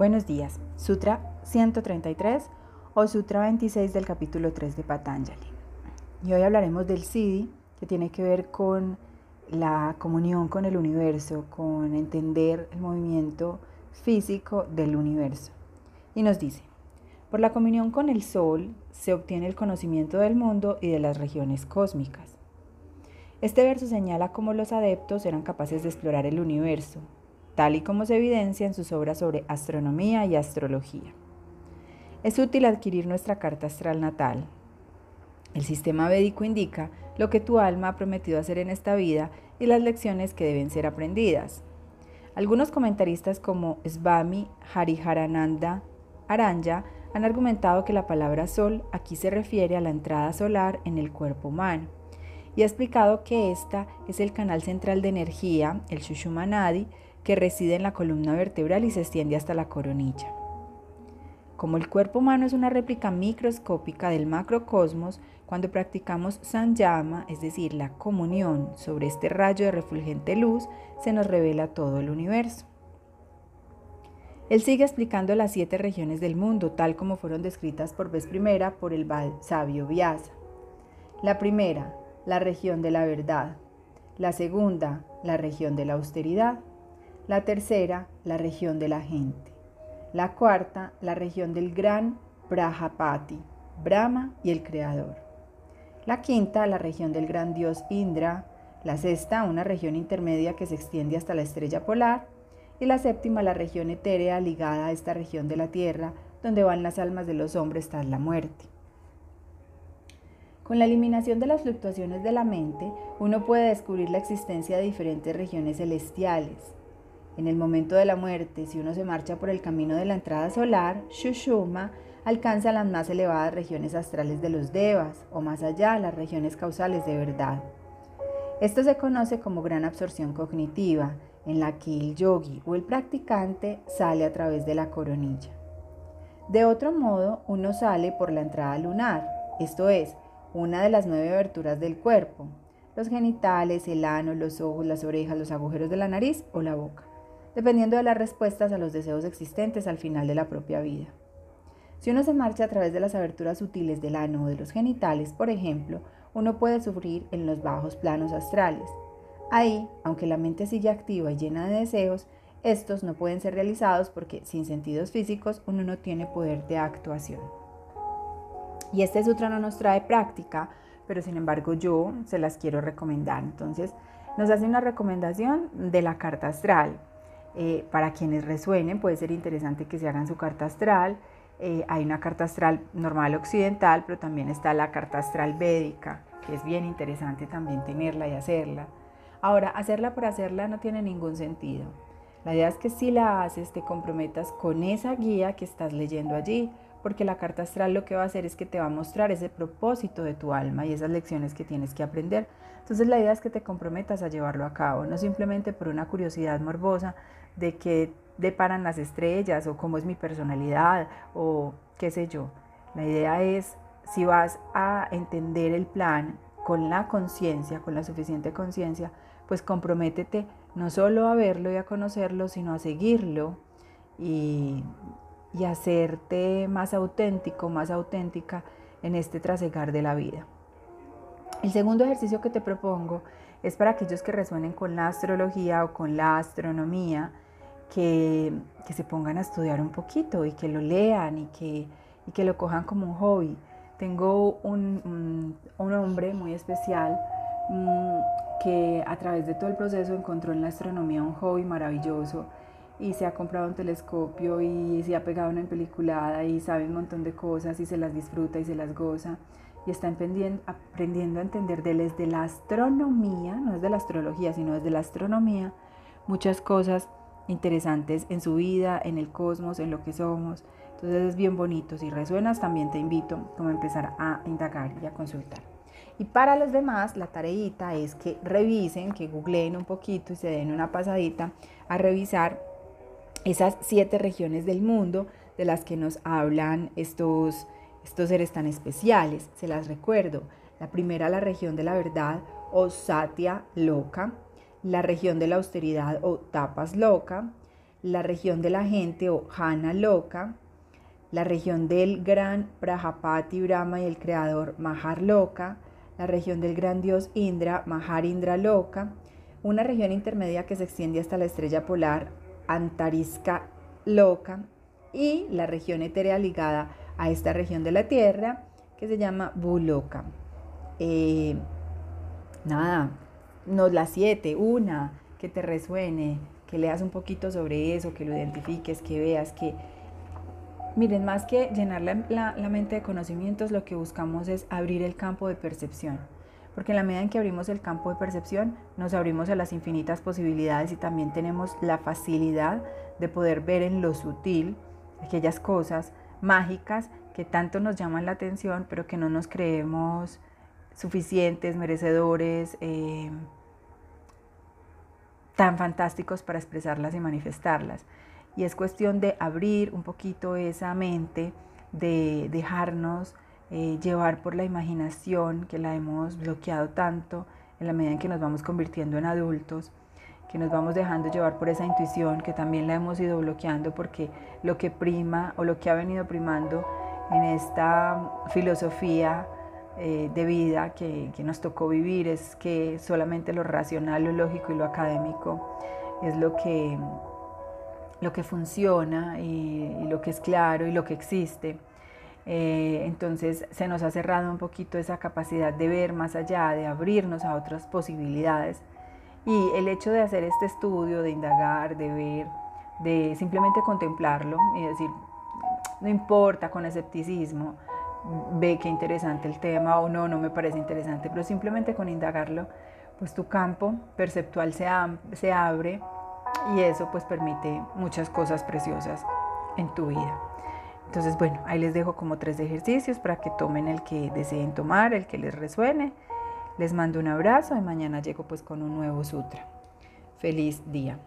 Buenos días. Sutra 133 o Sutra 26 del capítulo 3 de Patanjali. Y hoy hablaremos del Siddhi, que tiene que ver con la comunión con el universo, con entender el movimiento físico del universo. Y nos dice, por la comunión con el Sol se obtiene el conocimiento del mundo y de las regiones cósmicas. Este verso señala cómo los adeptos eran capaces de explorar el universo, tal y como se evidencia en sus obras sobre astronomía y astrología. Es útil adquirir nuestra carta astral natal. El sistema védico indica lo que tu alma ha prometido hacer en esta vida y las lecciones que deben ser aprendidas. Algunos comentaristas como Svami Hariharananda Aranya han argumentado que la palabra sol aquí se refiere a la entrada solar en el cuerpo humano y ha explicado que esta es el canal central de energía, el Shushumanadi, que reside en la columna vertebral y se extiende hasta la coronilla. Como el cuerpo humano es una réplica microscópica del macrocosmos, cuando practicamos Sanyama, es decir, la comunión sobre este rayo de refulgente luz, se nos revela todo el universo. Él sigue explicando las siete regiones del mundo, tal como fueron descritas por vez primera por el sabio Vyasa. La primera, la región de la verdad. La segunda, la región de la austeridad. La tercera, la región de la gente. La cuarta, la región del gran Brahapati, Brahma y el Creador. La quinta, la región del gran dios Indra. La sexta, una región intermedia que se extiende hasta la estrella polar. Y la séptima, la región etérea ligada a esta región de la tierra, donde van las almas de los hombres tras la muerte. Con la eliminación de las fluctuaciones de la mente, uno puede descubrir la existencia de diferentes regiones celestiales, en el momento de la muerte, si uno se marcha por el camino de la entrada solar, Shushuma alcanza las más elevadas regiones astrales de los devas o más allá las regiones causales de verdad. Esto se conoce como gran absorción cognitiva, en la que el yogi o el practicante sale a través de la coronilla. De otro modo, uno sale por la entrada lunar, esto es, una de las nueve aberturas del cuerpo, los genitales, el ano, los ojos, las orejas, los agujeros de la nariz o la boca dependiendo de las respuestas a los deseos existentes al final de la propia vida. Si uno se marcha a través de las aberturas sutiles del ano o de los genitales, por ejemplo, uno puede sufrir en los bajos planos astrales. Ahí, aunque la mente sigue activa y llena de deseos, estos no pueden ser realizados porque sin sentidos físicos uno no tiene poder de actuación. Y este sutra no nos trae práctica, pero sin embargo yo se las quiero recomendar. Entonces, nos hace una recomendación de la carta astral, eh, para quienes resuenen, puede ser interesante que se hagan su carta astral. Eh, hay una carta astral normal occidental, pero también está la carta astral védica, que es bien interesante también tenerla y hacerla. Ahora, hacerla por hacerla no tiene ningún sentido. La idea es que si la haces, te comprometas con esa guía que estás leyendo allí, porque la carta astral lo que va a hacer es que te va a mostrar ese propósito de tu alma y esas lecciones que tienes que aprender. Entonces la idea es que te comprometas a llevarlo a cabo, no simplemente por una curiosidad morbosa de qué deparan las estrellas o cómo es mi personalidad o qué sé yo. La idea es si vas a entender el plan con la conciencia, con la suficiente conciencia, pues comprométete no solo a verlo y a conocerlo, sino a seguirlo y, y hacerte más auténtico, más auténtica en este trasegar de la vida. El segundo ejercicio que te propongo es para aquellos que resuenen con la astrología o con la astronomía, que, se pongan a estudiar un poquito y que lo lean y que, que lo cojan como un hobby. Tengo un, un, hombre muy especial mm, que a través de todo el proceso encontró en la astronomía un hobby maravilloso y se ha comprado un telescopio y se ha pegado una peliculada y sabe un montón de cosas y se las disfruta y se las goza y está aprendiendo a entender desde la astronomía, no es de la astrología, sino desde la astronomía, muchas cosas interesantes en su vida, en el cosmos, en lo que somos. Entonces es bien bonito. Si resuenas, también te invito a empezar a indagar y a consultar. Y para los demás, la tareita es que revisen, que googleen un poquito y se den una pasadita a revisar esas siete regiones del mundo de las que nos hablan estos, estos seres tan especiales. Se las recuerdo. La primera, la región de la verdad o Satya Loka. La región de la austeridad o Tapas Loka. la región de la gente o Jana Loka, la región del gran Prajapati Brahma y el creador Mahar Loka, la región del gran dios Indra, Mahar Indra Loka, una región intermedia que se extiende hasta la estrella polar Antariska Loka y la región etérea ligada a esta región de la Tierra que se llama Buloka. Eh, nada, nos la siete, una, que te resuene, que leas un poquito sobre eso, que lo identifiques, que veas que... Miren, más que llenar la mente de conocimientos, lo que buscamos es abrir el campo de percepción porque en la medida en que abrimos el campo de percepción, nos abrimos a las infinitas posibilidades y también tenemos la facilidad de poder ver en lo sutil aquellas cosas mágicas que tanto nos llaman la atención, pero que no nos creemos suficientes, merecedores, eh, tan fantásticos para expresarlas y manifestarlas. Y es cuestión de abrir un poquito esa mente, de dejarnos eh, llevar por la imaginación, que la hemos bloqueado tanto en la medida en que nos vamos convirtiendo en adultos, que nos vamos dejando llevar por esa intuición, que también la hemos ido bloqueando porque lo que prima o lo que ha venido primando en esta filosofía eh, de vida que, nos tocó vivir es que solamente lo racional, lo lógico y lo académico es lo que, lo que funciona y lo que es claro y lo que existe eh, entonces se nos ha cerrado un poquito esa capacidad de ver más allá, de abrirnos a otras posibilidades. Y el hecho de hacer este estudio, de indagar, de ver, de simplemente contemplarlo y decir, no importa con escepticismo, ve qué interesante el tema o no, no me parece interesante, pero simplemente con indagarlo, pues tu campo perceptual se, se abre y eso pues permite muchas cosas preciosas en tu vida. Entonces, bueno, ahí les dejo como tres ejercicios para que tomen el que deseen tomar, el que les resuene. Les mando un abrazo y mañana llego pues con un nuevo sutra. Feliz día.